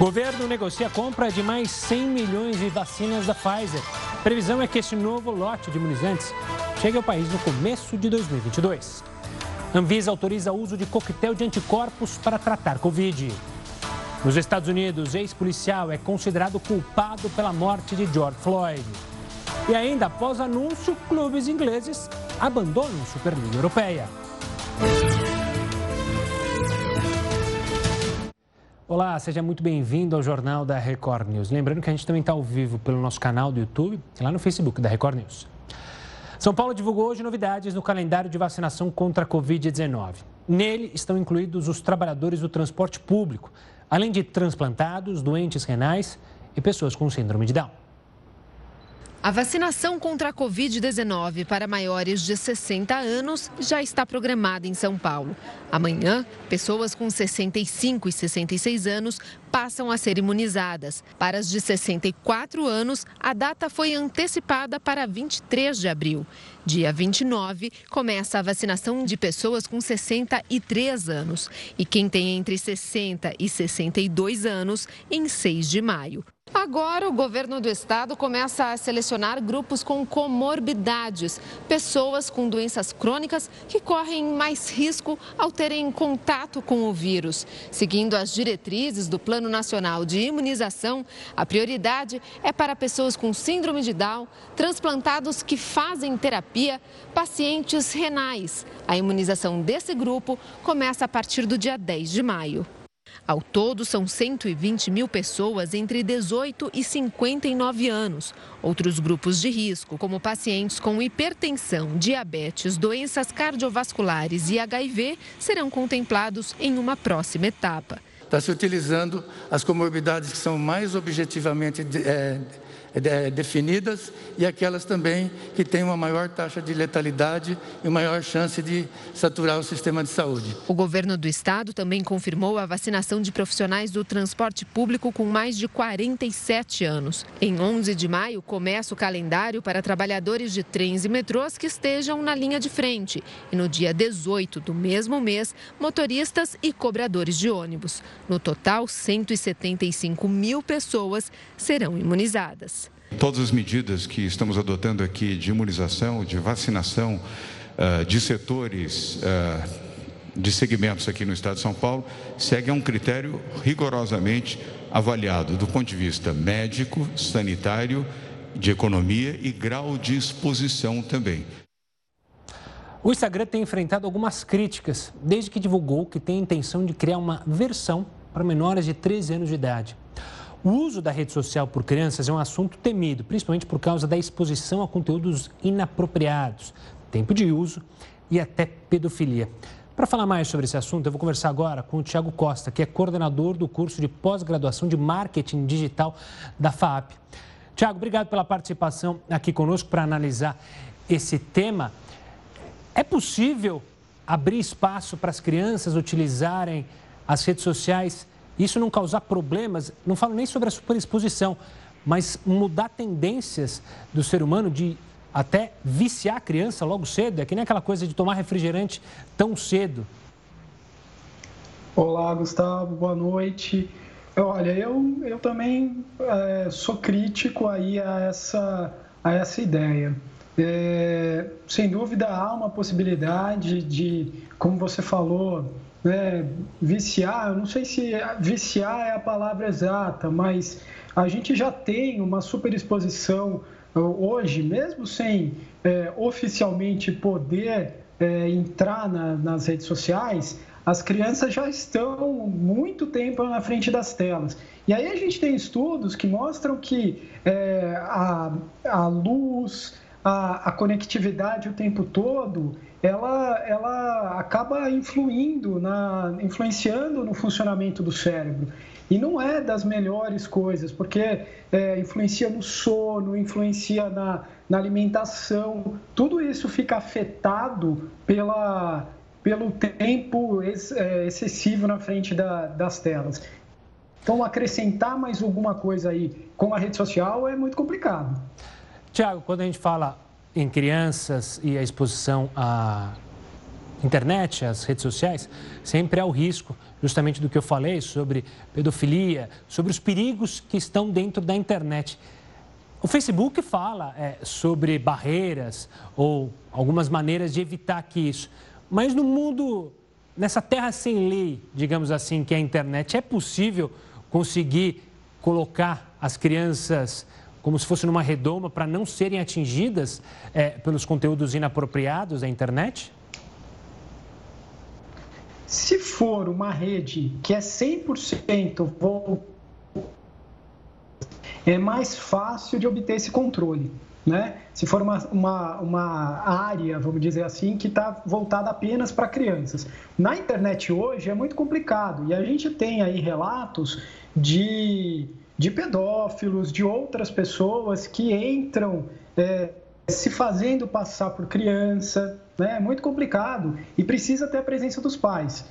Governo negocia a compra de mais 100 milhões de vacinas da Pfizer. Previsão é que esse novo lote de imunizantes chegue ao país no começo de 2022. Anvisa autoriza o uso de coquetel de anticorpos para tratar Covid. Nos Estados Unidos, ex-policial é considerado culpado pela morte de George Floyd. E ainda após anúncio, clubes ingleses abandonam a Superliga Europeia. Olá, seja muito bem-vindo ao Jornal da Record News. Lembrando que a gente também está ao vivo pelo nosso canal do YouTube e lá no Facebook da Record News. São Paulo divulgou hoje novidades no calendário de vacinação contra a Covid-19. Nele estão incluídos os trabalhadores do transporte público, além de transplantados, doentes renais e pessoas com síndrome de Down. A vacinação contra a Covid-19 para maiores de 60 anos já está programada em São Paulo. Amanhã, pessoas com 65 e 66 anos passam a ser imunizadas. Para as de 64 anos, a data foi antecipada para 23 de abril. Dia 29, começa a vacinação de pessoas com 63 anos e quem tem entre 60 e 62 anos em 6 de maio. Agora, o governo do estado começa a selecionar grupos com comorbidades, pessoas com doenças crônicas que correm mais risco ao terem contato com o vírus. Seguindo as diretrizes do Plano Nacional de Imunização, a prioridade é para pessoas com síndrome de Down, transplantados que fazem terapia, pacientes renais. A imunização desse grupo começa a partir do dia 10 de maio. Ao todo, são 120 mil pessoas entre 18 e 59 anos. Outros grupos de risco, como pacientes com hipertensão, diabetes, doenças cardiovasculares e HIV, serão contemplados em uma próxima etapa. Está se utilizando as comorbidades que são mais objetivamente é, definidas e aquelas também que têm uma maior taxa de letalidade e maior chance de saturar o sistema de saúde. O governo do estado também confirmou a vacinação de profissionais do transporte público com mais de 47 anos. Em 11 de maio começa o calendário para trabalhadores de trens e metrôs que estejam na linha de frente. E no dia 18 do mesmo mês, motoristas e cobradores de ônibus. No total, 175 mil pessoas serão imunizadas. Todas as medidas que estamos adotando aqui de imunização, de vacinação, uh, de setores, uh, de segmentos aqui no estado de São Paulo, seguem a um critério rigorosamente avaliado do ponto de vista médico, sanitário, de economia e grau de exposição também. O Instagram tem enfrentado algumas críticas desde que divulgou que tem intenção de criar uma versão para menores de 13 anos de idade. O uso da rede social por crianças é um assunto temido, principalmente por causa da exposição a conteúdos inapropriados, tempo de uso e até pedofilia. Para falar mais sobre esse assunto, eu vou conversar agora com o Tiago Costa, que é coordenador do curso de pós-graduação de marketing digital da FAP. Tiago, obrigado pela participação aqui conosco para analisar esse tema. É possível abrir espaço para as crianças utilizarem as redes sociais isso não causar problemas, não falo nem sobre a superexposição, mas mudar tendências do ser humano de até viciar a criança logo cedo, é que nem aquela coisa de tomar refrigerante tão cedo. Olá, Gustavo, boa noite. Olha, eu, eu também é, sou crítico aí a essa, a essa ideia. É, sem dúvida há uma possibilidade de, como você falou, né, viciar, eu não sei se viciar é a palavra exata, mas a gente já tem uma superexposição hoje, mesmo sem é, oficialmente poder é, entrar na, nas redes sociais, as crianças já estão muito tempo na frente das telas. E aí a gente tem estudos que mostram que é, a, a luz, a, a conectividade o tempo todo, ela, ela acaba influindo na, influenciando no funcionamento do cérebro. E não é das melhores coisas, porque é, influencia no sono, influencia na, na alimentação, tudo isso fica afetado pela, pelo tempo ex, é, excessivo na frente da, das telas. Então, acrescentar mais alguma coisa aí com a rede social é muito complicado. Tiago, quando a gente fala em crianças e a exposição a internet, as redes sociais, sempre há o risco, justamente do que eu falei sobre pedofilia, sobre os perigos que estão dentro da internet. O Facebook fala é, sobre barreiras ou algumas maneiras de evitar que isso. Mas no mundo, nessa terra sem lei, digamos assim, que é a internet, é possível conseguir colocar as crianças como se fosse numa redoma para não serem atingidas é, pelos conteúdos inapropriados da internet? Se for uma rede que é 100% voltada é mais fácil de obter esse controle. Né? Se for uma, uma, uma área, vamos dizer assim, que está voltada apenas para crianças. Na internet hoje é muito complicado e a gente tem aí relatos de, de pedófilos, de outras pessoas que entram é, se fazendo passar por criança. Né? É muito complicado e precisa ter a presença dos pais.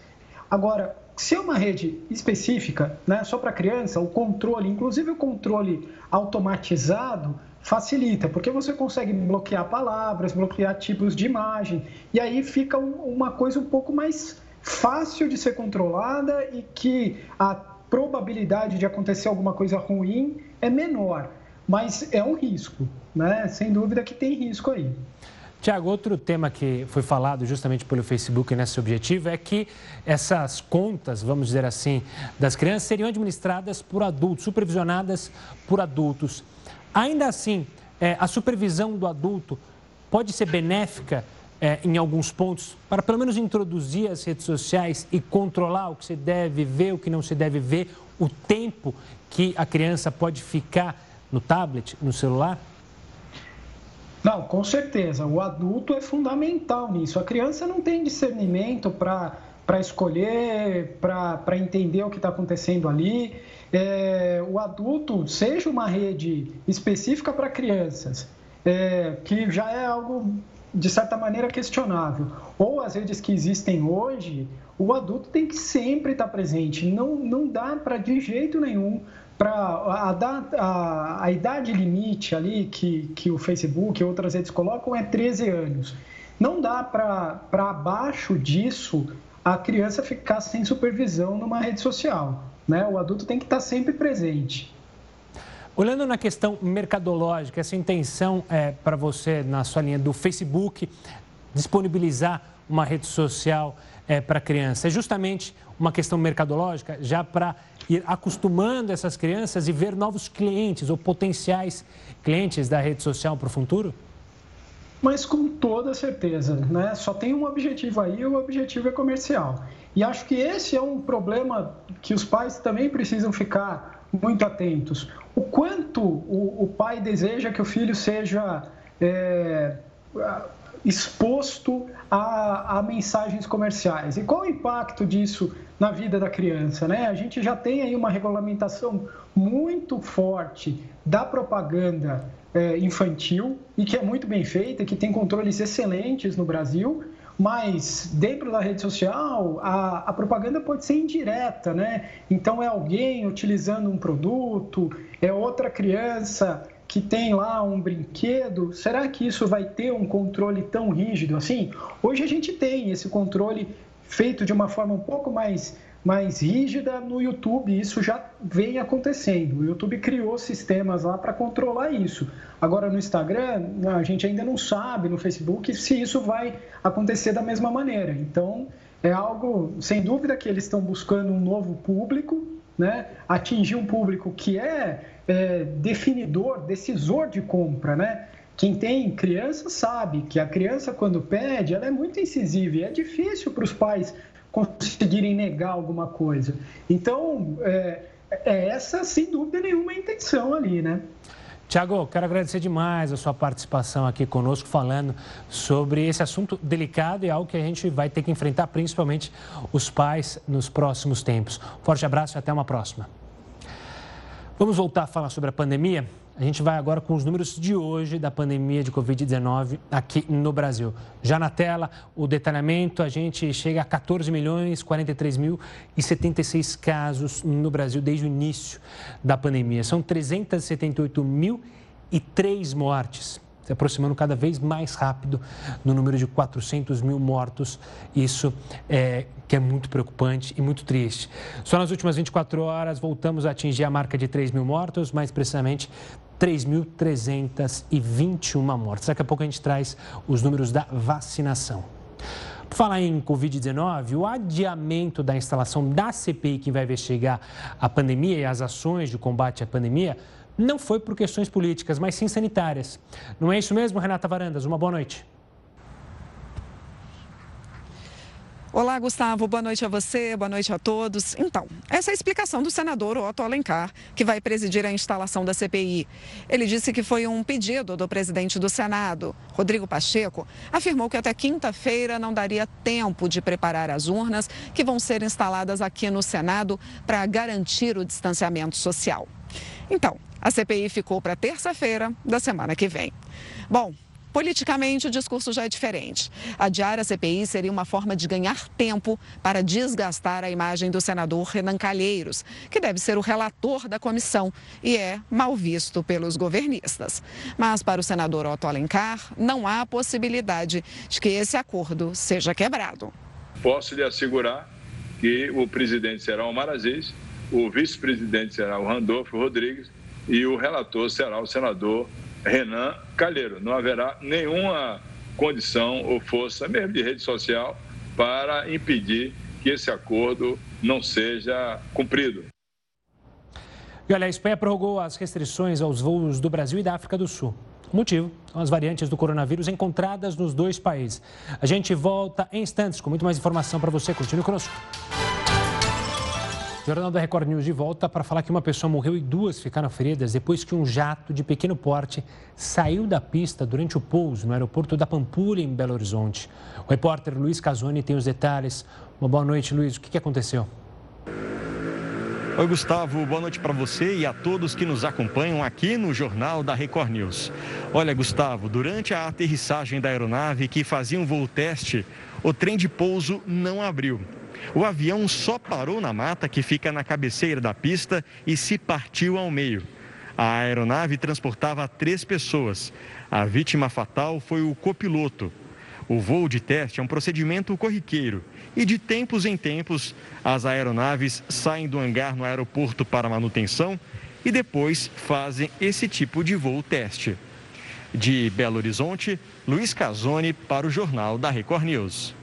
Agora, se é uma rede específica, né, só para criança, o controle, inclusive o controle automatizado, facilita, porque você consegue bloquear palavras, bloquear tipos de imagem, e aí fica uma coisa um pouco mais fácil de ser controlada e que a probabilidade de acontecer alguma coisa ruim é menor, mas é um risco, né? Sem dúvida que tem risco aí. Tiago, outro tema que foi falado justamente pelo Facebook nesse objetivo é que essas contas, vamos dizer assim, das crianças seriam administradas por adultos, supervisionadas por adultos. Ainda assim, é, a supervisão do adulto pode ser benéfica é, em alguns pontos para pelo menos introduzir as redes sociais e controlar o que se deve ver, o que não se deve ver, o tempo que a criança pode ficar no tablet, no celular? Não, com certeza. O adulto é fundamental nisso. A criança não tem discernimento para para escolher, para entender o que está acontecendo ali. É, o adulto, seja uma rede específica para crianças, é, que já é algo de certa maneira questionável, ou as redes que existem hoje, o adulto tem que sempre estar presente. Não, não dá para, de jeito nenhum, para a, a, a, idade limite ali que, que o Facebook e outras redes colocam é 13 anos. Não dá para abaixo disso a criança ficar sem supervisão numa rede social. Né? O adulto tem que estar sempre presente. Olhando na questão mercadológica, essa intenção é para você, na sua linha do Facebook, disponibilizar uma rede social é, para criança? É justamente uma questão mercadológica, já para ir acostumando essas crianças e ver novos clientes ou potenciais clientes da rede social para o futuro? Mas com toda certeza, né? Só tem um objetivo aí, o objetivo é comercial. E acho que esse é um problema que os pais também precisam ficar muito atentos. O quanto o, o pai deseja que o filho seja é, exposto a, a, mensagens comerciais. E qual o impacto disso na vida da criança? Né? A gente já tem aí uma regulamentação muito forte da propaganda é, infantil e que é muito bem feita, que tem controles excelentes no Brasil, mas dentro da rede social a, a propaganda pode ser indireta, né? Então é alguém utilizando um produto, é outra criança que tem lá um brinquedo, será que isso vai ter um controle tão rígido assim? Hoje a gente tem esse controle feito de uma forma um pouco mais, mais rígida no YouTube, isso já vem acontecendo. O YouTube criou sistemas lá para controlar isso. Agora no Instagram, a gente ainda não sabe, no Facebook, se isso vai acontecer da mesma maneira. Então, é algo, sem dúvida, que eles estão buscando um novo público, né? atingir um público que é é, definidor, decisor de compra, né? Quem tem criança sabe que a criança, quando pede, ela é muito incisiva e é difícil para os pais conseguirem negar alguma coisa. Então, é, é essa, sem dúvida nenhuma, a intenção ali, né? Tiago, quero agradecer demais a sua participação aqui conosco, falando sobre esse assunto delicado e algo que a gente vai ter que enfrentar, principalmente os pais, nos próximos tempos. Forte abraço e até uma próxima. Vamos voltar a falar sobre a pandemia? A gente vai agora com os números de hoje da pandemia de Covid-19 aqui no Brasil. Já na tela, o detalhamento, a gente chega a 14 milhões 43 mil e 76 casos no Brasil desde o início da pandemia. São 378 mil e três mortes. se aproximando cada vez mais rápido no número de 400 mil mortos. Isso é que é muito preocupante e muito triste. Só nas últimas 24 horas voltamos a atingir a marca de 3 mil mortos, mais precisamente 3.321 mortes. Daqui a pouco a gente traz os números da vacinação. Por falar em Covid-19, o adiamento da instalação da CPI que vai investigar a pandemia e as ações de combate à pandemia não foi por questões políticas, mas sim sanitárias. Não é isso mesmo, Renata Varandas? Uma boa noite. Olá, Gustavo. Boa noite a você, boa noite a todos. Então, essa é a explicação do senador Otto Alencar, que vai presidir a instalação da CPI. Ele disse que foi um pedido do presidente do Senado, Rodrigo Pacheco, afirmou que até quinta-feira não daria tempo de preparar as urnas que vão ser instaladas aqui no Senado para garantir o distanciamento social. Então, a CPI ficou para terça-feira da semana que vem. Bom, Politicamente, o discurso já é diferente. Adiar a CPI seria uma forma de ganhar tempo para desgastar a imagem do senador Renan Calheiros, que deve ser o relator da comissão e é mal visto pelos governistas. Mas para o senador Otto Alencar, não há possibilidade de que esse acordo seja quebrado. Posso lhe assegurar que o presidente será o Marazês, o vice-presidente será o Randolfo Rodrigues e o relator será o senador Renan Calheiro. Não haverá nenhuma condição ou força, mesmo de rede social, para impedir que esse acordo não seja cumprido. E olha, a Espanha prorrogou as restrições aos voos do Brasil e da África do Sul. O motivo são as variantes do coronavírus encontradas nos dois países. A gente volta em instantes com muito mais informação para você. Continue conosco. Jornal da Record News de volta para falar que uma pessoa morreu e duas ficaram feridas depois que um jato de pequeno porte saiu da pista durante o pouso no aeroporto da Pampulha, em Belo Horizonte. O repórter Luiz Casoni tem os detalhes. Uma boa noite, Luiz. O que aconteceu? Oi, Gustavo. Boa noite para você e a todos que nos acompanham aqui no Jornal da Record News. Olha, Gustavo, durante a aterrissagem da aeronave que fazia um voo teste, o trem de pouso não abriu. O avião só parou na mata que fica na cabeceira da pista e se partiu ao meio. A aeronave transportava três pessoas. A vítima fatal foi o copiloto. O voo de teste é um procedimento corriqueiro e de tempos em tempos as aeronaves saem do hangar no aeroporto para manutenção e depois fazem esse tipo de voo teste. De Belo Horizonte, Luiz Casoni para o Jornal da Record News.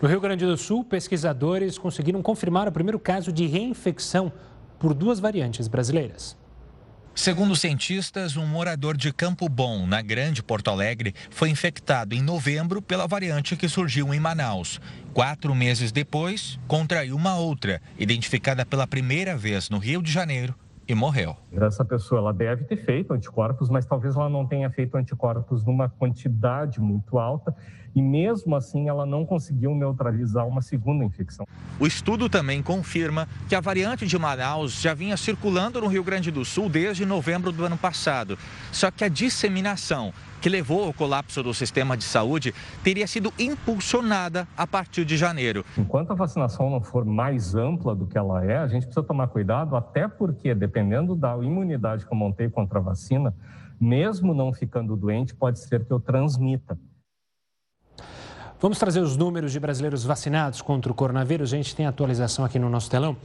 No Rio Grande do Sul, pesquisadores conseguiram confirmar o primeiro caso de reinfecção por duas variantes brasileiras. Segundo cientistas, um morador de Campo Bom, na Grande Porto Alegre, foi infectado em novembro pela variante que surgiu em Manaus. Quatro meses depois, contraiu uma outra, identificada pela primeira vez no Rio de Janeiro, e morreu. Essa pessoa ela deve ter feito anticorpos, mas talvez ela não tenha feito anticorpos numa quantidade muito alta e mesmo assim ela não conseguiu neutralizar uma segunda infecção. O estudo também confirma que a variante de Manaus já vinha circulando no Rio Grande do Sul desde novembro do ano passado. Só que a disseminação que levou ao colapso do sistema de saúde teria sido impulsionada a partir de janeiro. Enquanto a vacinação não for mais ampla do que ela é, a gente precisa tomar cuidado, até porque, dependendo da imunidade que eu montei contra a vacina, mesmo não ficando doente, pode ser que eu transmita. Vamos trazer os números de brasileiros vacinados contra o coronavírus. A gente tem atualização aqui no nosso telão.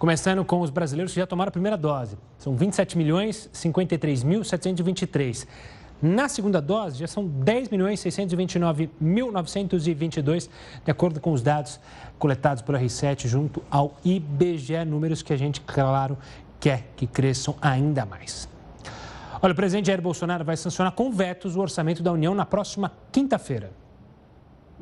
Começando com os brasileiros que já tomaram a primeira dose. São 27 milhões 53 mil 723. Na segunda dose, já são 10 milhões 629 mil 922, de acordo com os dados coletados pelo R7 junto ao IBGE, números que a gente, claro, quer que cresçam ainda mais. Olha, o presidente Jair Bolsonaro vai sancionar com vetos o orçamento da União na próxima quinta-feira.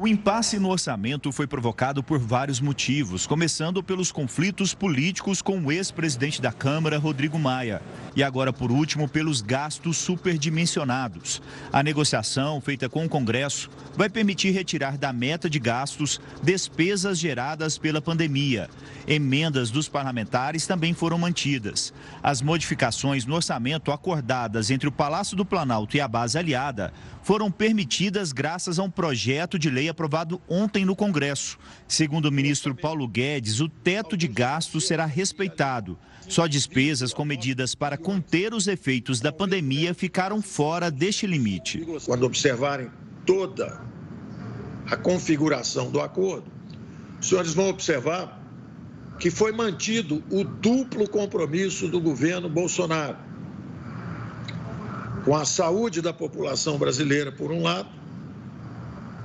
O impasse no orçamento foi provocado por vários motivos, começando pelos conflitos políticos com o ex-presidente da Câmara, Rodrigo Maia, e agora, por último, pelos gastos superdimensionados. A negociação feita com o Congresso vai permitir retirar da meta de gastos despesas geradas pela pandemia. Emendas dos parlamentares também foram mantidas. As modificações no orçamento acordadas entre o Palácio do Planalto e a base aliada foram permitidas graças a um projeto de lei aprovado ontem no Congresso. Segundo o ministro Paulo Guedes, o teto de gastos será respeitado, Só despesas com medidas para conter os efeitos da pandemia ficaram fora deste limite. Quando observarem toda a configuração do acordo, os senhores vão observar que foi mantido o duplo compromisso do governo Bolsonaro com a saúde da população brasileira, por um lado,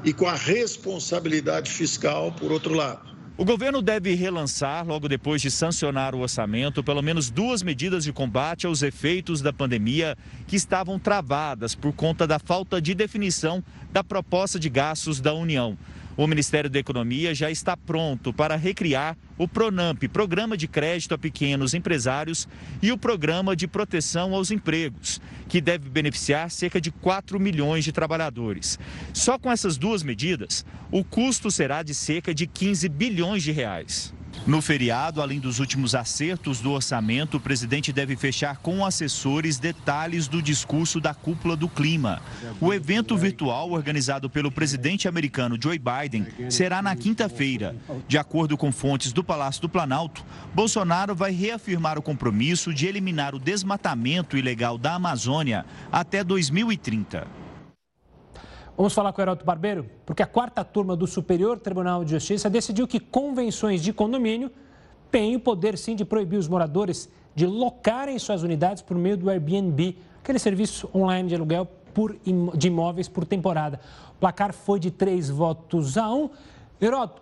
e com a responsabilidade fiscal, por outro lado. O governo deve relançar, logo depois de sancionar o orçamento, pelo menos duas medidas de combate aos efeitos da pandemia que estavam travadas por conta da falta de definição da proposta de gastos da União. O Ministério da Economia já está pronto para recriar o PRONAMP, Programa de Crédito a Pequenos Empresários, e o Programa de Proteção aos Empregos, que deve beneficiar cerca de 4 milhões de trabalhadores. Só com essas duas medidas, o custo será de cerca de 15 bilhões de reais. No feriado, além dos últimos acertos do orçamento, o presidente deve fechar com assessores detalhes do discurso da cúpula do clima. O evento virtual organizado pelo presidente americano Joe Biden será na quinta-feira. De acordo com fontes do Palácio do Planalto, Bolsonaro vai reafirmar o compromisso de eliminar o desmatamento ilegal da Amazônia até 2030. Vamos falar com o Heroto Barbeiro, porque a quarta turma do Superior Tribunal de Justiça decidiu que convenções de condomínio têm o poder sim de proibir os moradores de locarem suas unidades por meio do Airbnb, aquele serviço online de aluguel por, de imóveis por temporada. O placar foi de três votos a um. Heroto,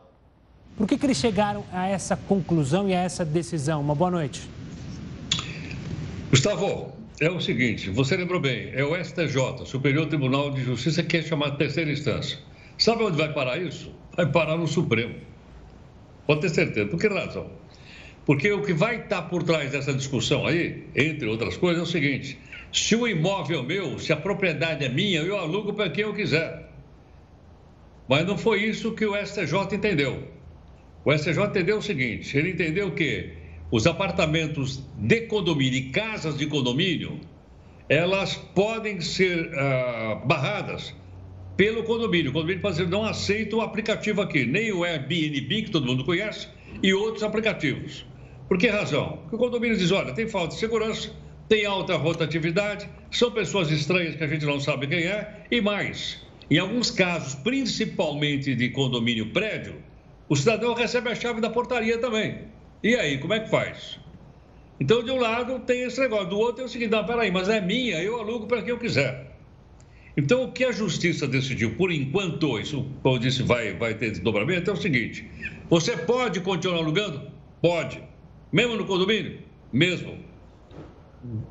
por que, que eles chegaram a essa conclusão e a essa decisão? Uma boa noite. Gustavo, é o seguinte, você lembrou bem, é o STJ, Superior Tribunal de Justiça, que é chamado terceira instância. Sabe onde vai parar isso? Vai parar no Supremo. Pode ter certeza. Por que razão? Porque o que vai estar por trás dessa discussão aí, entre outras coisas, é o seguinte: se o imóvel é meu, se a propriedade é minha, eu alugo para quem eu quiser. Mas não foi isso que o STJ entendeu. O STJ entendeu o seguinte: ele entendeu que os apartamentos de condomínio e casas de condomínio, elas podem ser uh, barradas pelo condomínio. O condomínio pode dizer, não aceita o aplicativo aqui, nem o Airbnb, que todo mundo conhece, e outros aplicativos. Por que razão? Porque o condomínio diz, olha, tem falta de segurança, tem alta rotatividade, são pessoas estranhas que a gente não sabe quem é, e mais. Em alguns casos, principalmente de condomínio prédio, o cidadão recebe a chave da portaria também. E aí, como é que faz? Então, de um lado tem esse negócio, do outro é o seguinte: não, peraí, mas é minha, eu alugo para quem eu quiser. Então, o que a justiça decidiu, por enquanto, isso, como eu disse, vai, vai ter desdobramento, é o seguinte: você pode continuar alugando? Pode. Mesmo no condomínio? Mesmo.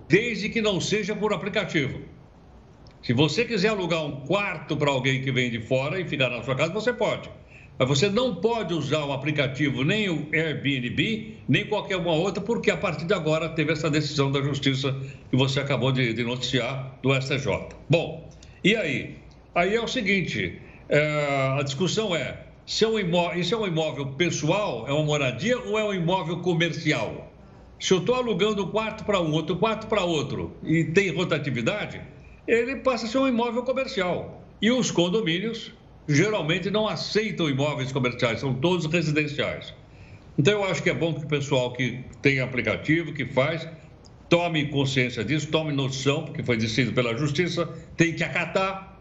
Desde que não seja por aplicativo. Se você quiser alugar um quarto para alguém que vem de fora e ficar na sua casa, você pode. Mas você não pode usar o aplicativo, nem o Airbnb, nem qualquer uma outra, porque a partir de agora teve essa decisão da Justiça que você acabou de, de noticiar do STJ. Bom, e aí? Aí é o seguinte: é, a discussão é se é um imóvel, isso é um imóvel pessoal, é uma moradia ou é um imóvel comercial? Se eu estou alugando um quarto para um, outro quarto para outro e tem rotatividade, ele passa a ser um imóvel comercial. E os condomínios geralmente não aceitam imóveis comerciais, são todos residenciais. Então eu acho que é bom que o pessoal que tem aplicativo, que faz, tome consciência disso, tome noção, porque foi decidido pela justiça, tem que acatar.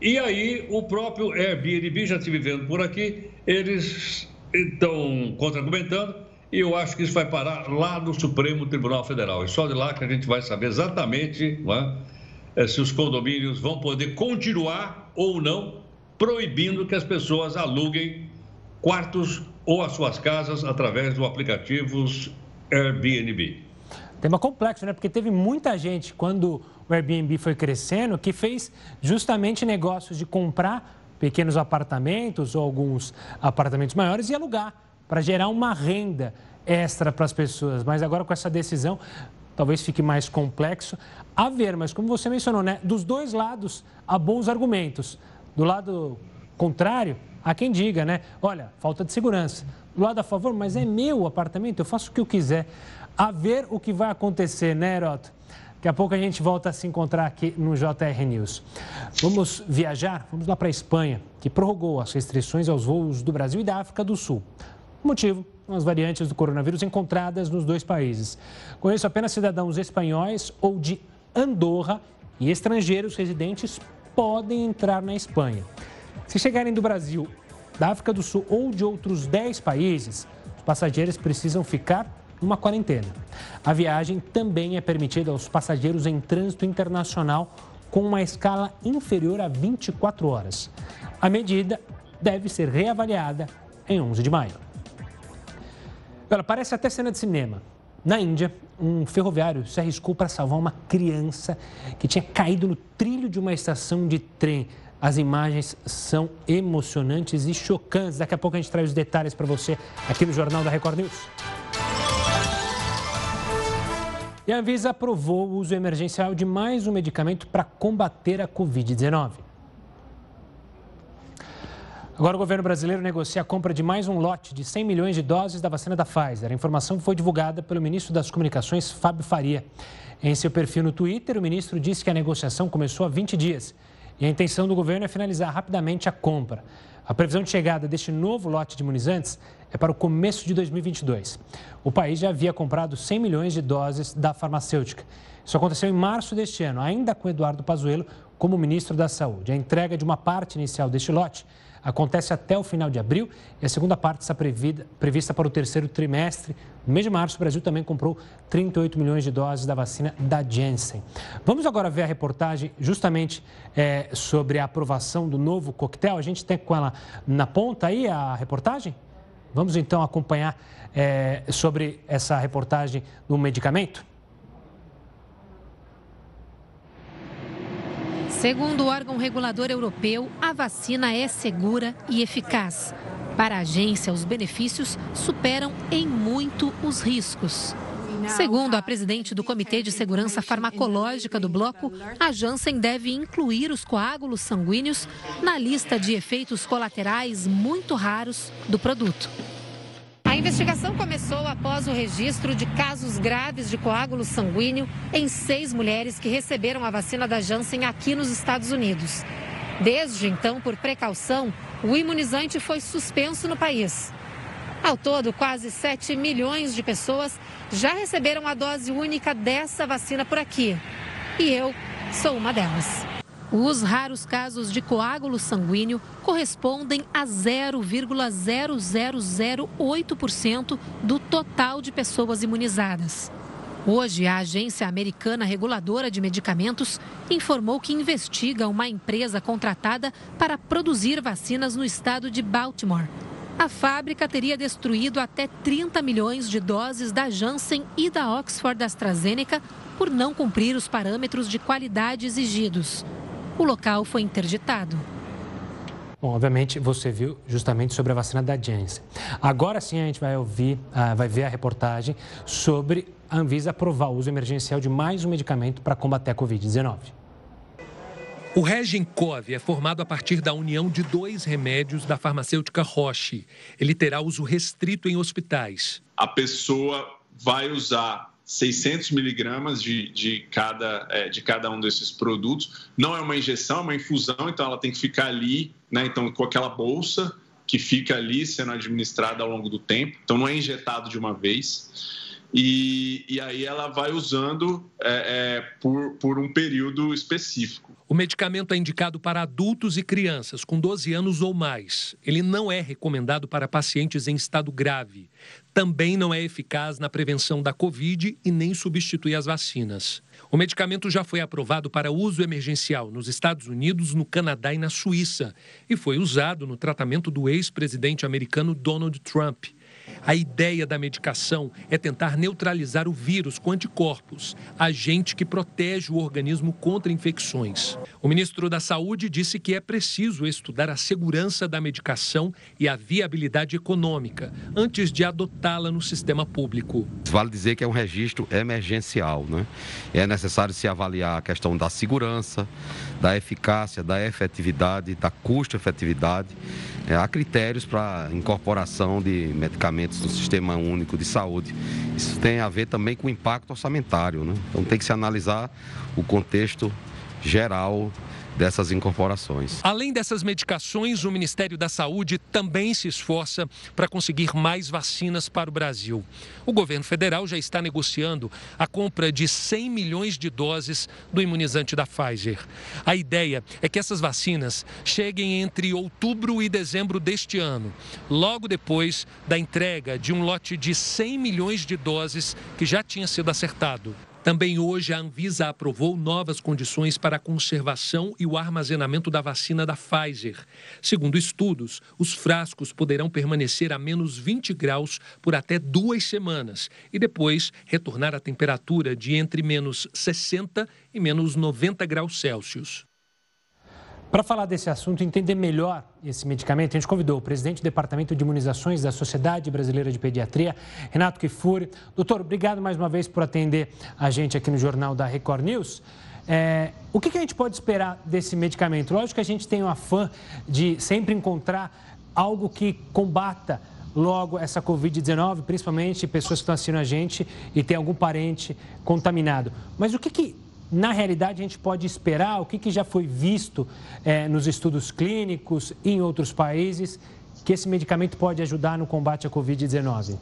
E aí o próprio Airbnb, já estive vendo por aqui, eles estão contra-argumentando e eu acho que isso vai parar lá no Supremo Tribunal Federal. E só de lá que a gente vai saber exatamente é, se os condomínios vão poder continuar ou não proibindo que as pessoas aluguem quartos ou as suas casas através do aplicativo Airbnb. Tema complexo, né? Porque teve muita gente, quando o Airbnb foi crescendo, que fez justamente negócios de comprar pequenos apartamentos ou alguns apartamentos maiores e alugar, para gerar uma renda extra para as pessoas. Mas agora com essa decisão, talvez fique mais complexo a ver. Mas como você mencionou, né? Dos dois lados há bons argumentos. Do lado contrário, há quem diga, né? Olha, falta de segurança. Do lado a favor, mas é meu apartamento, eu faço o que eu quiser. A ver o que vai acontecer, né, Heroto? Daqui a pouco a gente volta a se encontrar aqui no JR News. Vamos viajar? Vamos lá para a Espanha, que prorrogou as restrições aos voos do Brasil e da África do Sul. O motivo as variantes do coronavírus encontradas nos dois países. Com isso, apenas cidadãos espanhóis ou de Andorra e estrangeiros residentes podem entrar na Espanha. Se chegarem do Brasil, da África do Sul ou de outros 10 países, os passageiros precisam ficar numa quarentena. A viagem também é permitida aos passageiros em trânsito internacional com uma escala inferior a 24 horas. A medida deve ser reavaliada em 11 de maio. Ela parece até cena de cinema. Na Índia, um ferroviário se arriscou para salvar uma criança que tinha caído no trilho de uma estação de trem. As imagens são emocionantes e chocantes. Daqui a pouco a gente traz os detalhes para você aqui no Jornal da Record News. E a Anvisa aprovou o uso emergencial de mais um medicamento para combater a Covid-19. Agora, o governo brasileiro negocia a compra de mais um lote de 100 milhões de doses da vacina da Pfizer. A informação foi divulgada pelo ministro das Comunicações, Fábio Faria. Em seu perfil no Twitter, o ministro disse que a negociação começou há 20 dias e a intenção do governo é finalizar rapidamente a compra. A previsão de chegada deste novo lote de imunizantes é para o começo de 2022. O país já havia comprado 100 milhões de doses da farmacêutica. Isso aconteceu em março deste ano, ainda com Eduardo Pazuello como ministro da Saúde. A entrega de uma parte inicial deste lote acontece até o final de abril e a segunda parte está prevista para o terceiro trimestre. No mês de março, o Brasil também comprou 38 milhões de doses da vacina da Janssen. Vamos agora ver a reportagem justamente é, sobre a aprovação do novo coquetel. A gente tem com ela na ponta aí a reportagem? Vamos então acompanhar é, sobre essa reportagem do medicamento? Segundo o órgão regulador europeu, a vacina é segura e eficaz. Para a agência, os benefícios superam em muito os riscos. Segundo a presidente do Comitê de Segurança Farmacológica do bloco, a Janssen deve incluir os coágulos sanguíneos na lista de efeitos colaterais muito raros do produto. Investigação começou após o registro de casos graves de coágulo sanguíneo em seis mulheres que receberam a vacina da Janssen aqui nos Estados Unidos. Desde então, por precaução, o imunizante foi suspenso no país. Ao todo, quase 7 milhões de pessoas já receberam a dose única dessa vacina por aqui. E eu sou uma delas. Os raros casos de coágulo sanguíneo correspondem a 0,0008% do total de pessoas imunizadas. Hoje, a Agência Americana Reguladora de Medicamentos informou que investiga uma empresa contratada para produzir vacinas no estado de Baltimore. A fábrica teria destruído até 30 milhões de doses da Janssen e da Oxford AstraZeneca por não cumprir os parâmetros de qualidade exigidos o local foi interditado. Bom, obviamente você viu justamente sobre a vacina da Janssen. Agora sim a gente vai ouvir, uh, vai ver a reportagem sobre a Anvisa aprovar o uso emergencial de mais um medicamento para combater a Covid-19. O Regencov é formado a partir da união de dois remédios da farmacêutica Roche. Ele terá uso restrito em hospitais. A pessoa vai usar 600 miligramas de, de, cada, é, de cada um desses produtos. Não é uma injeção, é uma infusão, então ela tem que ficar ali, né? Então, com aquela bolsa que fica ali sendo administrada ao longo do tempo. Então, não é injetado de uma vez. E, e aí ela vai usando é, é, por, por um período específico. O medicamento é indicado para adultos e crianças com 12 anos ou mais. Ele não é recomendado para pacientes em estado grave. Também não é eficaz na prevenção da Covid e nem substitui as vacinas. O medicamento já foi aprovado para uso emergencial nos Estados Unidos, no Canadá e na Suíça e foi usado no tratamento do ex-presidente americano Donald Trump. A ideia da medicação é tentar neutralizar o vírus com anticorpos, agente que protege o organismo contra infecções. O ministro da Saúde disse que é preciso estudar a segurança da medicação e a viabilidade econômica antes de adotá-la no sistema público. Vale dizer que é um registro emergencial, né? É necessário se avaliar a questão da segurança, da eficácia, da efetividade, da custo-efetividade. É, há critérios para incorporação de medicamentos no Sistema Único de Saúde. Isso tem a ver também com o impacto orçamentário, né? Então tem que se analisar o contexto geral dessas incorporações. Além dessas medicações, o Ministério da Saúde também se esforça para conseguir mais vacinas para o Brasil. O governo federal já está negociando a compra de 100 milhões de doses do imunizante da Pfizer. A ideia é que essas vacinas cheguem entre outubro e dezembro deste ano, logo depois da entrega de um lote de 100 milhões de doses que já tinha sido acertado. Também hoje a Anvisa aprovou novas condições para a conservação e o armazenamento da vacina da Pfizer. Segundo estudos, os frascos poderão permanecer a menos 20 graus por até duas semanas e depois retornar à temperatura de entre menos 60 e menos 90 graus Celsius. Para falar desse assunto, entender melhor esse medicamento, a gente convidou o presidente do Departamento de Imunizações da Sociedade Brasileira de Pediatria, Renato Kifuri. Doutor, obrigado mais uma vez por atender a gente aqui no Jornal da Record News. É, o que, que a gente pode esperar desse medicamento? Lógico que a gente tem o afã de sempre encontrar algo que combata logo essa Covid-19, principalmente pessoas que estão assistindo a gente e tem algum parente contaminado. Mas o que, que na realidade, a gente pode esperar o que, que já foi visto é, nos estudos clínicos em outros países que esse medicamento pode ajudar no combate à Covid-19?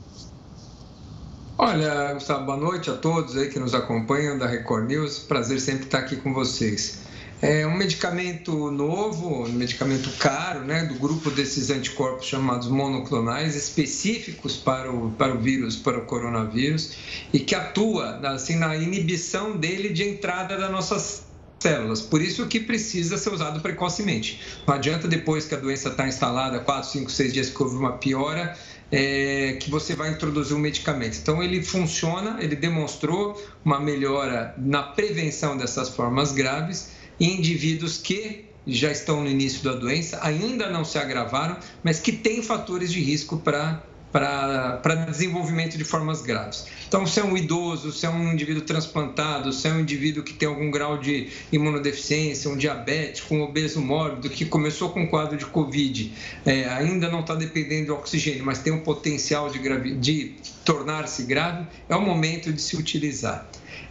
Olha, Gustavo, boa noite a todos aí que nos acompanham da Record News. Prazer sempre estar aqui com vocês. É um medicamento novo, um medicamento caro, né, do grupo desses anticorpos chamados monoclonais, específicos para o, para o vírus, para o coronavírus, e que atua assim, na inibição dele de entrada das nossas células. Por isso que precisa ser usado precocemente. Não adianta depois que a doença está instalada, 4, 5, 6 dias que houve uma piora, é, que você vai introduzir um medicamento. Então, ele funciona, ele demonstrou uma melhora na prevenção dessas formas graves indivíduos que já estão no início da doença, ainda não se agravaram, mas que têm fatores de risco para para desenvolvimento de formas graves. Então, se é um idoso, se é um indivíduo transplantado, se é um indivíduo que tem algum grau de imunodeficiência, um diabético, um obeso mórbido, que começou com um quadro de Covid, é, ainda não está dependendo de oxigênio, mas tem um potencial de, de tornar-se grave, é o momento de se utilizar.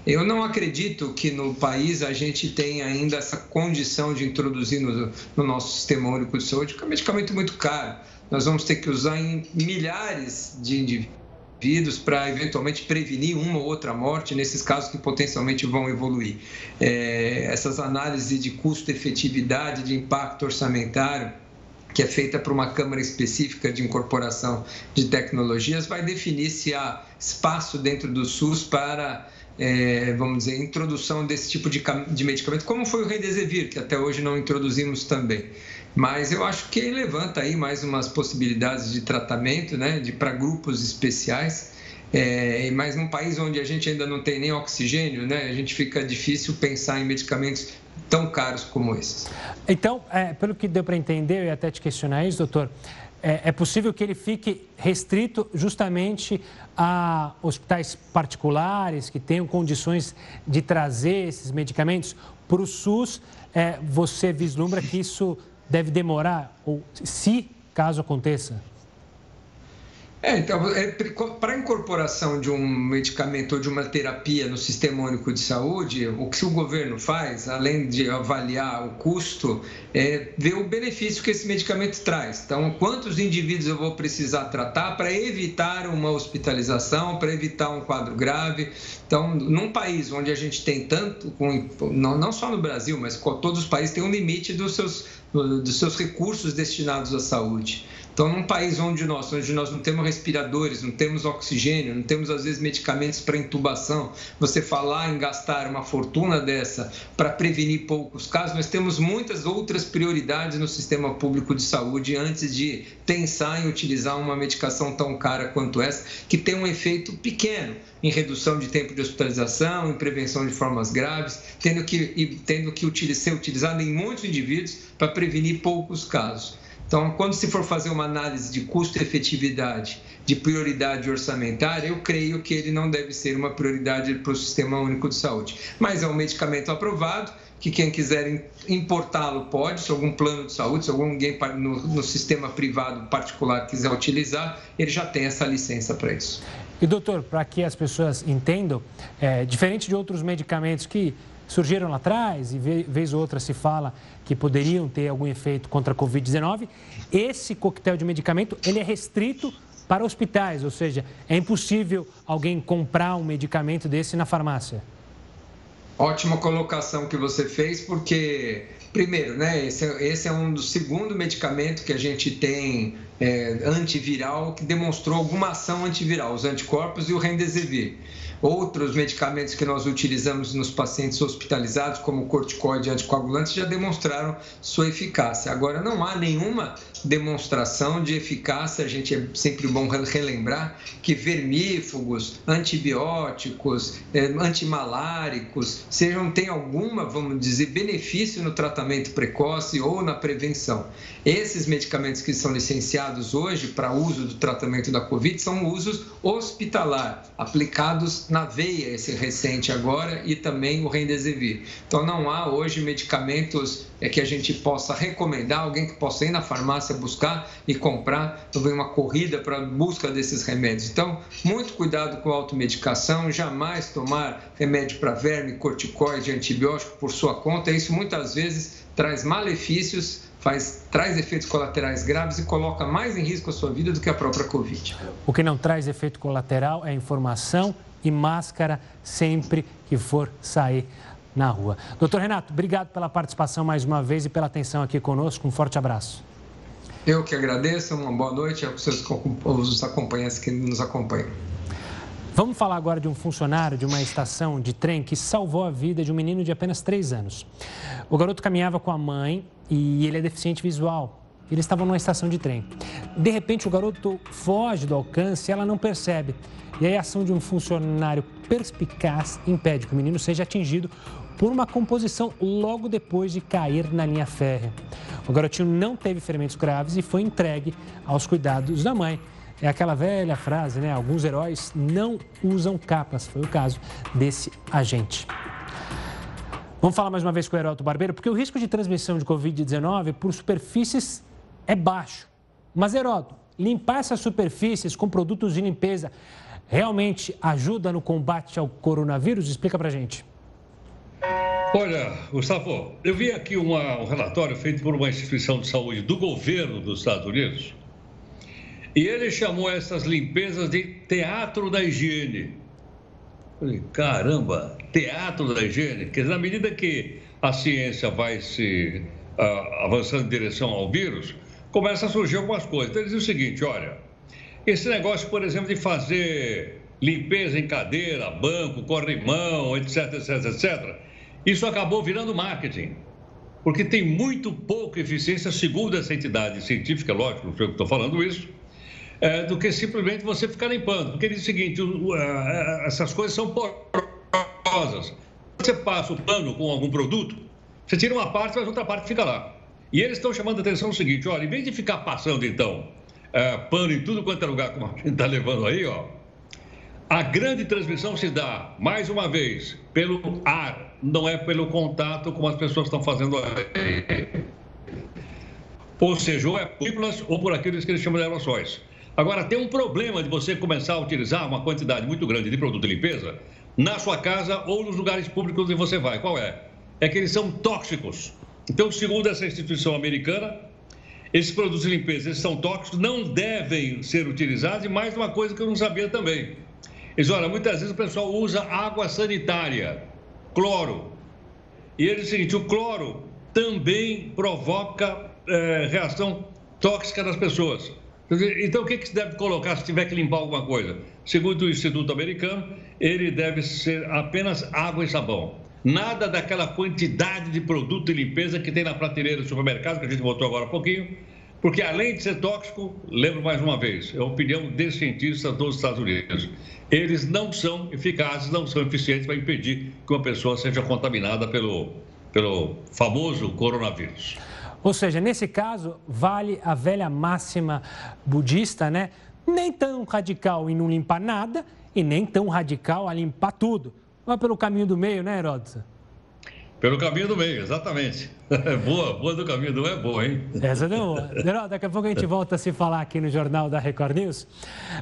Eu não acredito que no país a gente tenha ainda essa condição de introduzir no, no nosso sistema único de saúde, porque é um medicamento muito caro. Nós vamos ter que usar em milhares de indivíduos para eventualmente prevenir uma ou outra morte nesses casos que potencialmente vão evoluir. É, essas análises de custo-efetividade, de impacto orçamentário, que é feita por uma Câmara específica de incorporação de tecnologias, vai definir se há espaço dentro do SUS para é, vamos dizer, introdução desse tipo de, de medicamento, como foi o Remdesivir, que até hoje não introduzimos também. Mas eu acho que levanta aí mais umas possibilidades de tratamento, né, de para grupos especiais. É, mas num país onde a gente ainda não tem nem oxigênio, né, a gente fica difícil pensar em medicamentos tão caros como esses. Então, é, pelo que deu para entender, ia até te questionar isso, doutor, é, é possível que ele fique restrito justamente a hospitais particulares que tenham condições de trazer esses medicamentos para o SUS. É, você vislumbra que isso deve demorar, ou se caso aconteça? É, então, é, para a incorporação de um medicamento ou de uma terapia no Sistema Único de Saúde, o que o governo faz, além de avaliar o custo, é ver o benefício que esse medicamento traz. Então, quantos indivíduos eu vou precisar tratar para evitar uma hospitalização, para evitar um quadro grave. Então, num país onde a gente tem tanto, não, não só no Brasil, mas todos os países têm um limite dos seus, dos seus recursos destinados à saúde. Então, num país onde nós, onde nós não temos respiradores, não temos oxigênio, não temos às vezes medicamentos para intubação, você falar em gastar uma fortuna dessa para prevenir poucos casos, nós temos muitas outras prioridades no sistema público de saúde antes de pensar em utilizar uma medicação tão cara quanto essa, que tem um efeito pequeno em redução de tempo de hospitalização, em prevenção de formas graves, tendo que, tendo que ser utilizada em muitos indivíduos para prevenir poucos casos. Então, quando se for fazer uma análise de custo-efetividade, de prioridade orçamentária, eu creio que ele não deve ser uma prioridade para o Sistema Único de Saúde. Mas é um medicamento aprovado, que quem quiser importá-lo pode, se algum plano de saúde, se alguém no, no sistema privado particular quiser utilizar, ele já tem essa licença para isso. E doutor, para que as pessoas entendam, é, diferente de outros medicamentos que surgiram lá atrás e vez ou outra se fala que poderiam ter algum efeito contra a Covid-19, esse coquetel de medicamento ele é restrito para hospitais, ou seja, é impossível alguém comprar um medicamento desse na farmácia. Ótima colocação que você fez, porque primeiro, né, esse, é, esse é um do segundo medicamento que a gente tem é, antiviral que demonstrou alguma ação antiviral, os anticorpos e o Remdesivir. Outros medicamentos que nós utilizamos nos pacientes hospitalizados, como corticoide e anticoagulantes, já demonstraram sua eficácia. Agora, não há nenhuma demonstração de eficácia, a gente é sempre bom relembrar que vermífugos, antibióticos, é, antimaláricos, sejam, tem alguma, vamos dizer, benefício no tratamento precoce ou na prevenção. Esses medicamentos que são licenciados hoje para uso do tratamento da Covid são usos hospitalar, aplicados na veia, esse recente agora, e também o Remdesivir. Então, não há hoje medicamentos é, que a gente possa recomendar, alguém que possa ir na farmácia buscar e comprar, vem uma corrida para a busca desses remédios. Então, muito cuidado com a automedicação, jamais tomar remédio para verme, corticoide, antibiótico por sua conta, isso muitas vezes traz malefícios faz, traz efeitos colaterais graves e coloca mais em risco a sua vida do que a própria Covid. O que não traz efeito colateral é informação e máscara sempre que for sair na rua. Doutor Renato, obrigado pela participação mais uma vez e pela atenção aqui conosco. Um forte abraço. Eu que agradeço, uma boa noite aos seus os acompanhantes que nos acompanham. Vamos falar agora de um funcionário de uma estação de trem que salvou a vida de um menino de apenas 3 anos. O garoto caminhava com a mãe e ele é deficiente visual. Eles estavam numa estação de trem. De repente, o garoto foge do alcance e ela não percebe. E aí, a ação de um funcionário perspicaz impede que o menino seja atingido por uma composição logo depois de cair na linha férrea. O garotinho não teve ferimentos graves e foi entregue aos cuidados da mãe. É aquela velha frase, né? Alguns heróis não usam capas. Foi o caso desse agente. Vamos falar mais uma vez com o Heroto Barbeiro, porque o risco de transmissão de Covid-19 por superfícies é baixo. Mas, Heroto, limpar essas superfícies com produtos de limpeza realmente ajuda no combate ao coronavírus? Explica pra gente. Olha, Gustavo, eu vi aqui uma, um relatório feito por uma instituição de saúde do governo dos Estados Unidos e ele chamou essas limpezas de teatro da higiene. Falei, caramba, teatro da higiene? Quer dizer, na medida que a ciência vai se uh, avançando em direção ao vírus, começa a surgir algumas coisas. Então, ele diz o seguinte: olha, esse negócio, por exemplo, de fazer limpeza em cadeira, banco, corrimão, etc, etc, etc, isso acabou virando marketing. Porque tem muito pouca eficiência, segundo essa entidade científica, lógico, não sei o que estou falando isso, é, do que simplesmente você ficar limpando. Porque ele diz o seguinte: o, a, essas coisas são porosas. Você passa o pano com algum produto, você tira uma parte, mas outra parte fica lá. E eles estão chamando a atenção o seguinte: olha, em vez de ficar passando, então, é, pano em tudo quanto é lugar, como a gente está levando aí, ó, a grande transmissão se dá, mais uma vez, pelo ar, não é pelo contato como as pessoas estão fazendo aí. Ou seja, ou é partículas ou por aqueles que eles chamam de aerossóis. Agora, tem um problema de você começar a utilizar uma quantidade muito grande de produto de limpeza na sua casa ou nos lugares públicos onde você vai. Qual é? É que eles são tóxicos. Então, segundo essa instituição americana, esses produtos de limpeza eles são tóxicos, não devem ser utilizados. E mais uma coisa que eu não sabia também. Eles, olha, muitas vezes o pessoal usa água sanitária, cloro. E ele diz o seguinte: o cloro também provoca é, reação tóxica nas pessoas. Então, o que, que se deve colocar se tiver que limpar alguma coisa? Segundo o Instituto Americano, ele deve ser apenas água e sabão. Nada daquela quantidade de produto de limpeza que tem na prateleira do supermercado, que a gente botou agora há pouquinho, porque além de ser tóxico, lembro mais uma vez, é a opinião de cientistas dos Estados Unidos. Eles não são eficazes, não são eficientes para impedir que uma pessoa seja contaminada pelo, pelo famoso coronavírus. Ou seja, nesse caso, vale a velha máxima budista, né? Nem tão radical em não limpar nada e nem tão radical a limpar tudo. Vai pelo caminho do meio, né, Heródoto? Pelo caminho do meio, exatamente. boa, boa do caminho do meio é boa, hein? Essa deu boa. Daqui a pouco a gente volta a se falar aqui no Jornal da Record News.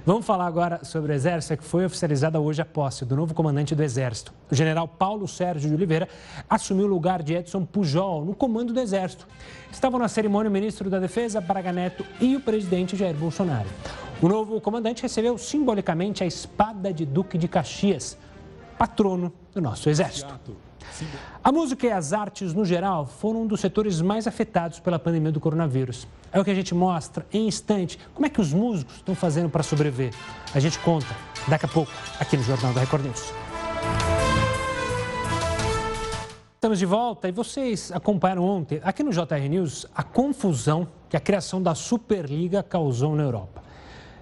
Vamos falar agora sobre o Exército, que foi oficializada hoje a posse do novo comandante do Exército. O general Paulo Sérgio de Oliveira assumiu o lugar de Edson Pujol no comando do Exército. Estavam na cerimônia o ministro da Defesa, Braga Neto, e o presidente Jair Bolsonaro. O novo comandante recebeu simbolicamente a espada de Duque de Caxias, patrono do nosso Exército. A música e as artes, no geral, foram um dos setores mais afetados pela pandemia do coronavírus. É o que a gente mostra em instante. Como é que os músicos estão fazendo para sobreviver? A gente conta daqui a pouco aqui no Jornal da Record News. Estamos de volta e vocês acompanharam ontem, aqui no JR News, a confusão que a criação da Superliga causou na Europa.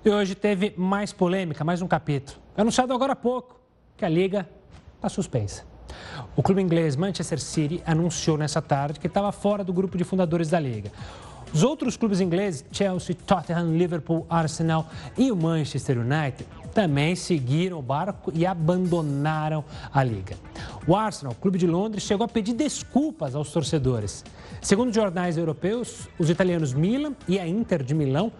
E hoje teve mais polêmica, mais um capítulo. Anunciado agora há pouco que a Liga está suspensa. O clube inglês Manchester City anunciou nessa tarde que estava fora do grupo de fundadores da Liga. Os outros clubes ingleses, Chelsea, Tottenham, Liverpool, Arsenal e o Manchester United, também seguiram o barco e abandonaram a liga. O Arsenal, clube de Londres, chegou a pedir desculpas aos torcedores. Segundo jornais europeus, os italianos Milan e a Inter de Milão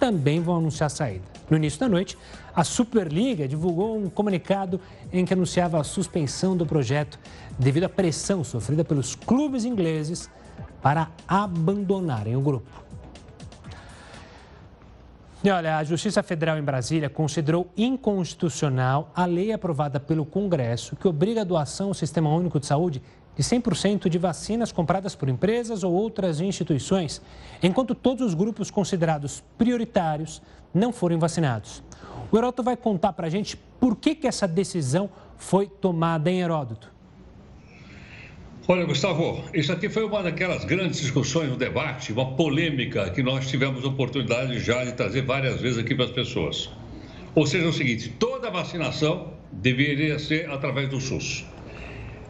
também vão anunciar saída. No início da noite, a Superliga divulgou um comunicado em que anunciava a suspensão do projeto devido à pressão sofrida pelos clubes ingleses para abandonarem o grupo. E olha, a Justiça Federal em Brasília considerou inconstitucional a lei aprovada pelo Congresso que obriga a doação ao Sistema Único de Saúde de 100% de vacinas compradas por empresas ou outras instituições, enquanto todos os grupos considerados prioritários não forem vacinados. O Heródoto vai contar para a gente por que, que essa decisão foi tomada em Heródoto. Olha, Gustavo, isso aqui foi uma daquelas grandes discussões, um debate, uma polêmica que nós tivemos oportunidade já de trazer várias vezes aqui para as pessoas. Ou seja, é o seguinte: toda vacinação deveria ser através do SUS.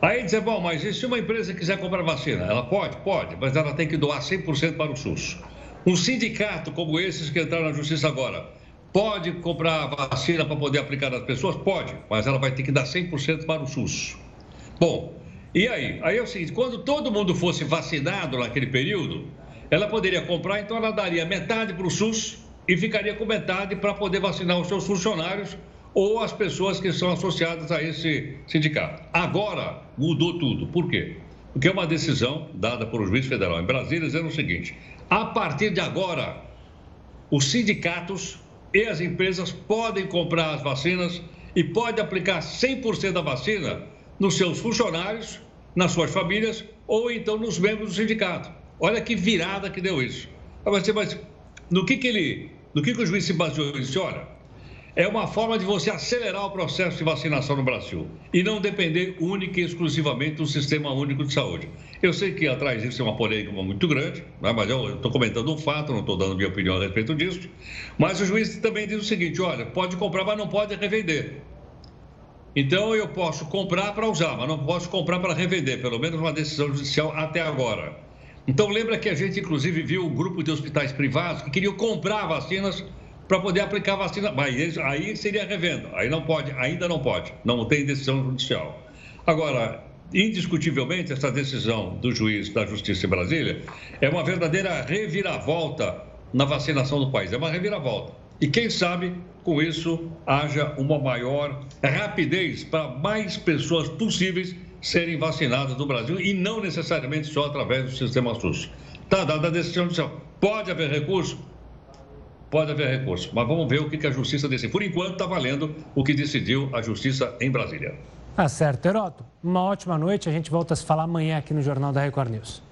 Aí dizer, bom, mas e se uma empresa quiser comprar vacina? Ela pode? Pode, mas ela tem que doar 100% para o SUS. Um sindicato como esses que entraram na justiça agora, pode comprar vacina para poder aplicar nas pessoas? Pode, mas ela vai ter que dar 100% para o SUS. Bom, e aí? Aí é o seguinte, quando todo mundo fosse vacinado naquele período, ela poderia comprar, então ela daria metade para o SUS e ficaria com metade para poder vacinar os seus funcionários ou as pessoas que são associadas a esse sindicato. Agora mudou tudo. Por quê? Porque é uma decisão dada por um juiz federal em Brasília dizendo o seguinte: a partir de agora, os sindicatos e as empresas podem comprar as vacinas e podem aplicar 100% da vacina nos seus funcionários, nas suas famílias ou então nos membros do sindicato. Olha que virada que deu isso. Mas, mas no que, que ele, no que, que o juiz se baseou? Ele disse, olha, é uma forma de você acelerar o processo de vacinação no Brasil e não depender única e exclusivamente do Sistema Único de Saúde. Eu sei que atrás disso é uma polêmica muito grande, né? mas eu estou comentando um fato, não estou dando minha opinião a respeito disso. Mas o juiz também diz o seguinte: olha, pode comprar, mas não pode revender. Então eu posso comprar para usar, mas não posso comprar para revender, pelo menos uma decisão judicial até agora. Então lembra que a gente inclusive viu um grupo de hospitais privados que queriam comprar vacinas para poder aplicar vacina. Mas aí seria revenda. Aí não pode, ainda não pode. Não tem decisão judicial. Agora, indiscutivelmente, essa decisão do juiz da Justiça em Brasília é uma verdadeira reviravolta na vacinação do país. É uma reviravolta. E quem sabe, com isso, haja uma maior rapidez para mais pessoas possíveis serem vacinadas no Brasil e não necessariamente só através do sistema SUS. Está dada a decisão judicial. Pode haver recurso? Pode haver recurso. Mas vamos ver o que a justiça decidiu. Por enquanto, está valendo o que decidiu a justiça em Brasília. Tá certo, Heroto. Uma ótima noite. A gente volta a se falar amanhã aqui no Jornal da Record News.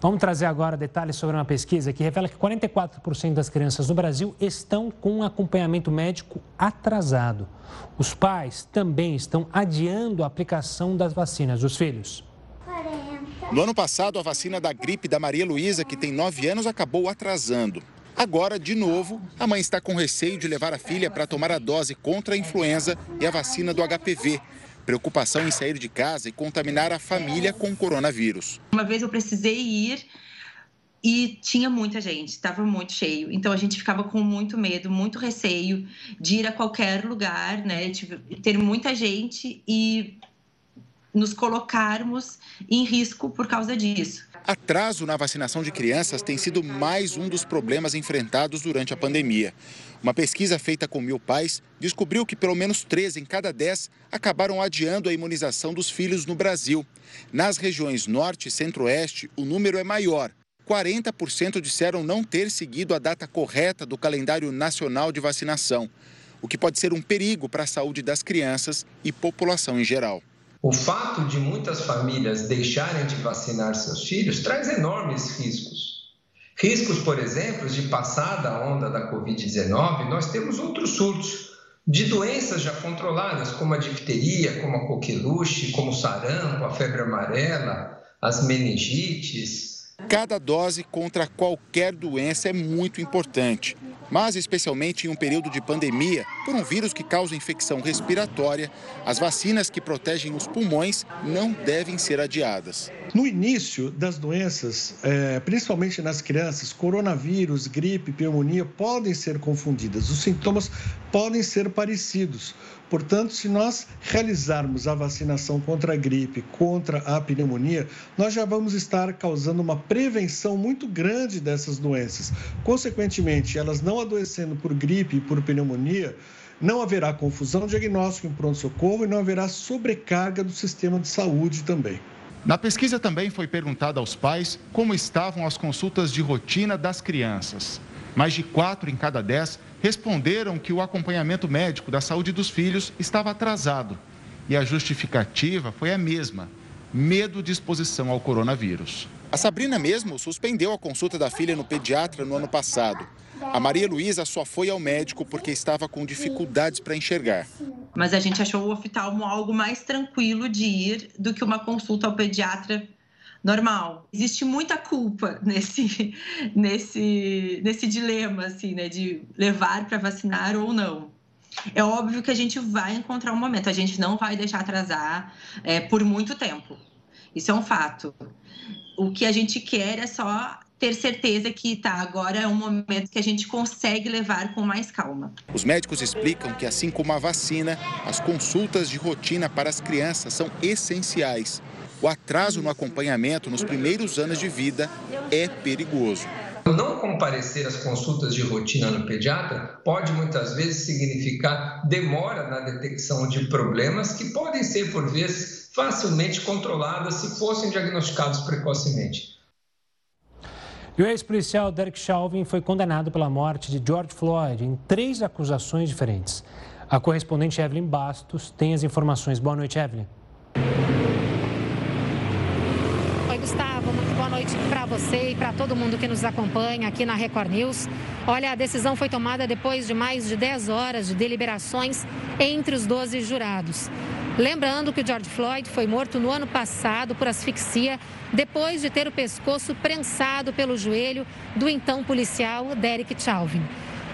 Vamos trazer agora detalhes sobre uma pesquisa que revela que 44% das crianças no Brasil estão com acompanhamento médico atrasado. Os pais também estão adiando a aplicação das vacinas dos filhos. No ano passado, a vacina da gripe da Maria Luísa, que tem 9 anos, acabou atrasando. Agora, de novo, a mãe está com receio de levar a filha para tomar a dose contra a influenza e a vacina do HPV. Preocupação em sair de casa e contaminar a família com coronavírus. Uma vez eu precisei ir e tinha muita gente, estava muito cheio. Então a gente ficava com muito medo, muito receio de ir a qualquer lugar, né? Ter muita gente e nos colocarmos em risco por causa disso. Atraso na vacinação de crianças tem sido mais um dos problemas enfrentados durante a pandemia. Uma pesquisa feita com mil pais descobriu que pelo menos três em cada dez acabaram adiando a imunização dos filhos no Brasil. Nas regiões Norte e Centro-Oeste, o número é maior. 40% disseram não ter seguido a data correta do calendário nacional de vacinação, o que pode ser um perigo para a saúde das crianças e população em geral. O fato de muitas famílias deixarem de vacinar seus filhos traz enormes riscos. Riscos, por exemplo, de passada a onda da Covid-19, nós temos outros surtos de doenças já controladas, como a difteria, como a coqueluche, como o sarampo, a febre amarela, as meningites, Cada dose contra qualquer doença é muito importante, mas especialmente em um período de pandemia, por um vírus que causa infecção respiratória, as vacinas que protegem os pulmões não devem ser adiadas. No início das doenças, é, principalmente nas crianças, coronavírus, gripe, pneumonia podem ser confundidas. Os sintomas podem ser parecidos. Portanto, se nós realizarmos a vacinação contra a gripe, contra a pneumonia, nós já vamos estar causando uma prevenção muito grande dessas doenças. Consequentemente, elas não adoecendo por gripe e por pneumonia, não haverá confusão diagnóstica em pronto-socorro e não haverá sobrecarga do sistema de saúde também. Na pesquisa também foi perguntado aos pais como estavam as consultas de rotina das crianças. Mais de quatro em cada dez responderam que o acompanhamento médico da saúde dos filhos estava atrasado. E a justificativa foi a mesma: medo de exposição ao coronavírus. A Sabrina mesmo suspendeu a consulta da filha no pediatra no ano passado. A Maria Luísa só foi ao médico porque estava com dificuldades para enxergar. Mas a gente achou o oftalmo algo mais tranquilo de ir do que uma consulta ao pediatra normal. Existe muita culpa nesse, nesse, nesse dilema, assim, né, de levar para vacinar ou não. É óbvio que a gente vai encontrar um momento, a gente não vai deixar atrasar é, por muito tempo. Isso é um fato. O que a gente quer é só ter certeza que tá, agora é um momento que a gente consegue levar com mais calma. Os médicos explicam que, assim como a vacina, as consultas de rotina para as crianças são essenciais o atraso no acompanhamento nos primeiros anos de vida é perigoso. Não comparecer às consultas de rotina no pediatra pode muitas vezes significar demora na detecção de problemas que podem ser, por vezes, facilmente controladas se fossem diagnosticados precocemente. E o ex-policial Derek Chauvin foi condenado pela morte de George Floyd em três acusações diferentes. A correspondente Evelyn Bastos tem as informações. Boa noite, Evelyn. noite para você e para todo mundo que nos acompanha aqui na Record News. Olha, a decisão foi tomada depois de mais de 10 horas de deliberações entre os 12 jurados. Lembrando que o George Floyd foi morto no ano passado por asfixia, depois de ter o pescoço prensado pelo joelho do então policial Derek Chauvin.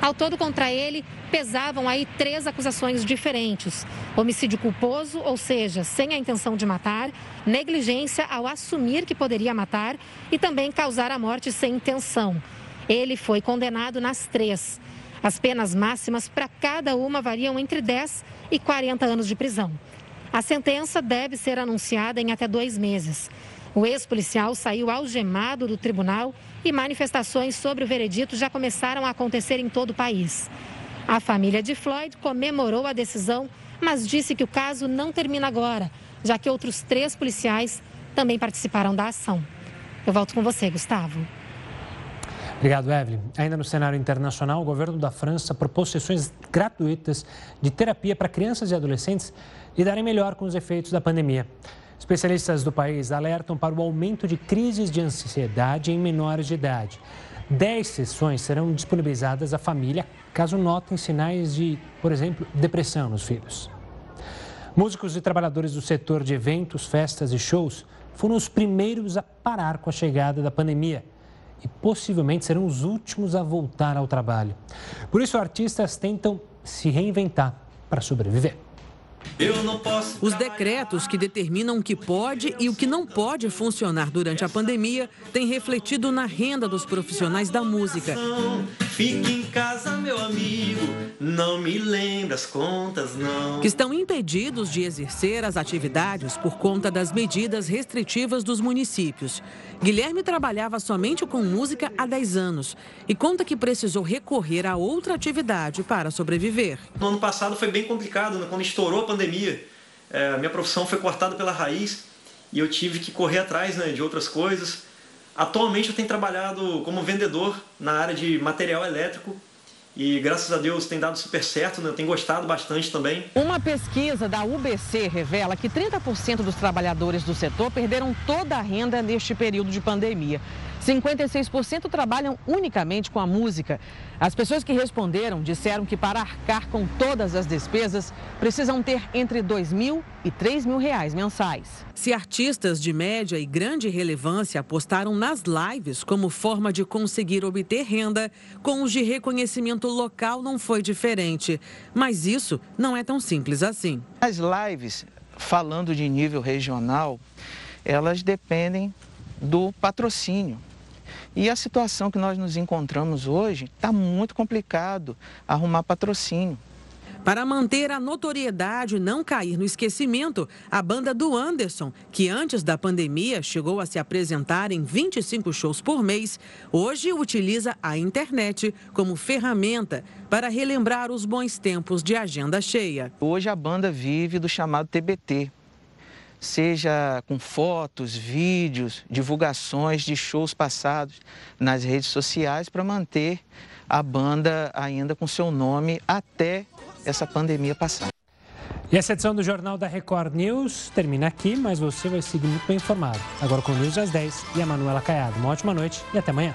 Ao todo, contra ele, pesavam aí três acusações diferentes: homicídio culposo, ou seja, sem a intenção de matar, negligência ao assumir que poderia matar e também causar a morte sem intenção. Ele foi condenado nas três. As penas máximas para cada uma variam entre 10 e 40 anos de prisão. A sentença deve ser anunciada em até dois meses. O ex-policial saiu algemado do tribunal e manifestações sobre o veredito já começaram a acontecer em todo o país. A família de Floyd comemorou a decisão, mas disse que o caso não termina agora, já que outros três policiais também participaram da ação. Eu volto com você, Gustavo. Obrigado, Evelyn. Ainda no cenário internacional, o governo da França propôs sessões gratuitas de terapia para crianças e adolescentes lidarem melhor com os efeitos da pandemia. Especialistas do país alertam para o aumento de crises de ansiedade em menores de idade. Dez sessões serão disponibilizadas à família caso notem sinais de, por exemplo, depressão nos filhos. Músicos e trabalhadores do setor de eventos, festas e shows foram os primeiros a parar com a chegada da pandemia e possivelmente serão os últimos a voltar ao trabalho. Por isso, artistas tentam se reinventar para sobreviver. Os decretos que determinam o que pode e o que não pode funcionar durante a pandemia têm refletido na renda dos profissionais da música. Fique em casa, meu amigo, não me lembra as contas, não. Que estão impedidos de exercer as atividades por conta das medidas restritivas dos municípios. Guilherme trabalhava somente com música há 10 anos e conta que precisou recorrer a outra atividade para sobreviver. No ano passado foi bem complicado, né? quando estourou a pandemia. É, minha profissão foi cortada pela raiz e eu tive que correr atrás né, de outras coisas. Atualmente eu tenho trabalhado como vendedor na área de material elétrico e graças a Deus tem dado super certo, né? eu tenho gostado bastante também. Uma pesquisa da UBC revela que 30% dos trabalhadores do setor perderam toda a renda neste período de pandemia. 56% trabalham unicamente com a música. As pessoas que responderam disseram que para arcar com todas as despesas precisam ter entre 2 mil e 3 mil reais mensais. Se artistas de média e grande relevância apostaram nas lives como forma de conseguir obter renda, com os de reconhecimento local não foi diferente. Mas isso não é tão simples assim. As lives, falando de nível regional, elas dependem do patrocínio. E a situação que nós nos encontramos hoje está muito complicado arrumar patrocínio. Para manter a notoriedade e não cair no esquecimento, a banda do Anderson, que antes da pandemia chegou a se apresentar em 25 shows por mês, hoje utiliza a internet como ferramenta para relembrar os bons tempos de agenda cheia. Hoje a banda vive do chamado TBT, seja com fotos, vídeos, divulgações de shows passados nas redes sociais para manter a banda ainda com seu nome até essa pandemia passar. E essa edição do Jornal da Record News termina aqui, mas você vai seguir muito bem informado. Agora com o News às 10 e a Manuela Caiado. Uma ótima noite e até amanhã.